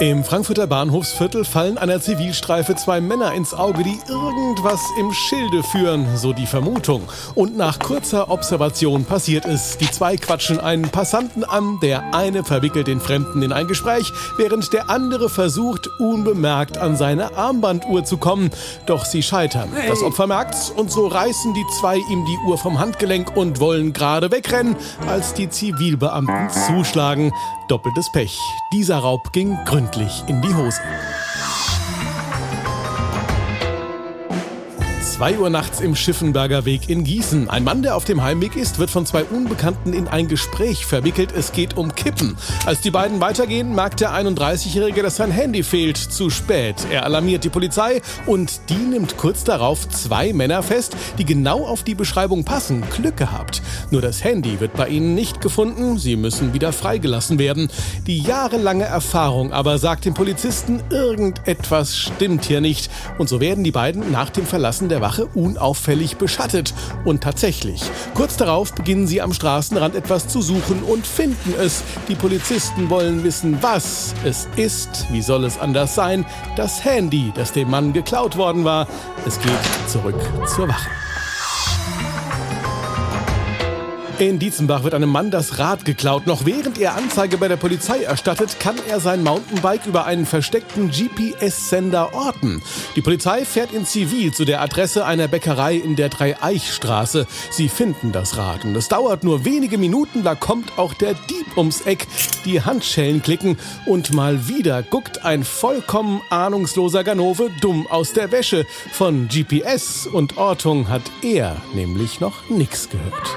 Im Frankfurter Bahnhofsviertel fallen einer Zivilstreife zwei Männer ins Auge, die irgendwas im Schilde führen, so die Vermutung. Und nach kurzer Observation passiert es. Die zwei quatschen einen Passanten an, der eine verwickelt den Fremden in ein Gespräch, während der andere versucht, unbemerkt an seine Armbanduhr zu kommen. Doch sie scheitern. Das Opfer merkt's und so reißen die zwei ihm die Uhr vom Handgelenk und wollen gerade wegrennen, als die Zivilbeamten zuschlagen. Doppeltes Pech. Dieser Raub ging gründlich in die Hose. 2 Uhr nachts im Schiffenberger Weg in Gießen. Ein Mann, der auf dem Heimweg ist, wird von zwei Unbekannten in ein Gespräch verwickelt. Es geht um Kippen. Als die beiden weitergehen, merkt der 31-Jährige, dass sein Handy fehlt. Zu spät. Er alarmiert die Polizei und die nimmt kurz darauf zwei Männer fest, die genau auf die Beschreibung passen. Glück gehabt. Nur das Handy wird bei ihnen nicht gefunden. Sie müssen wieder freigelassen werden. Die jahrelange Erfahrung aber sagt dem Polizisten, irgendetwas stimmt hier nicht. Und so werden die beiden nach dem Verlassen der Wache unauffällig beschattet. Und tatsächlich, kurz darauf beginnen sie am Straßenrand etwas zu suchen und finden es. Die Polizisten wollen wissen, was es ist. Wie soll es anders sein? Das Handy, das dem Mann geklaut worden war. Es geht zurück zur Wache. In Dietzenbach wird einem Mann das Rad geklaut. Noch während er Anzeige bei der Polizei erstattet, kann er sein Mountainbike über einen versteckten GPS-Sender orten. Die Polizei fährt in Zivil zu der Adresse einer Bäckerei in der Dreieichstraße. Sie finden das Rad und es dauert nur wenige Minuten, da kommt auch der Dieb ums Eck. Die Handschellen klicken und mal wieder guckt ein vollkommen ahnungsloser Ganove dumm aus der Wäsche. Von GPS und Ortung hat er nämlich noch nichts gehört.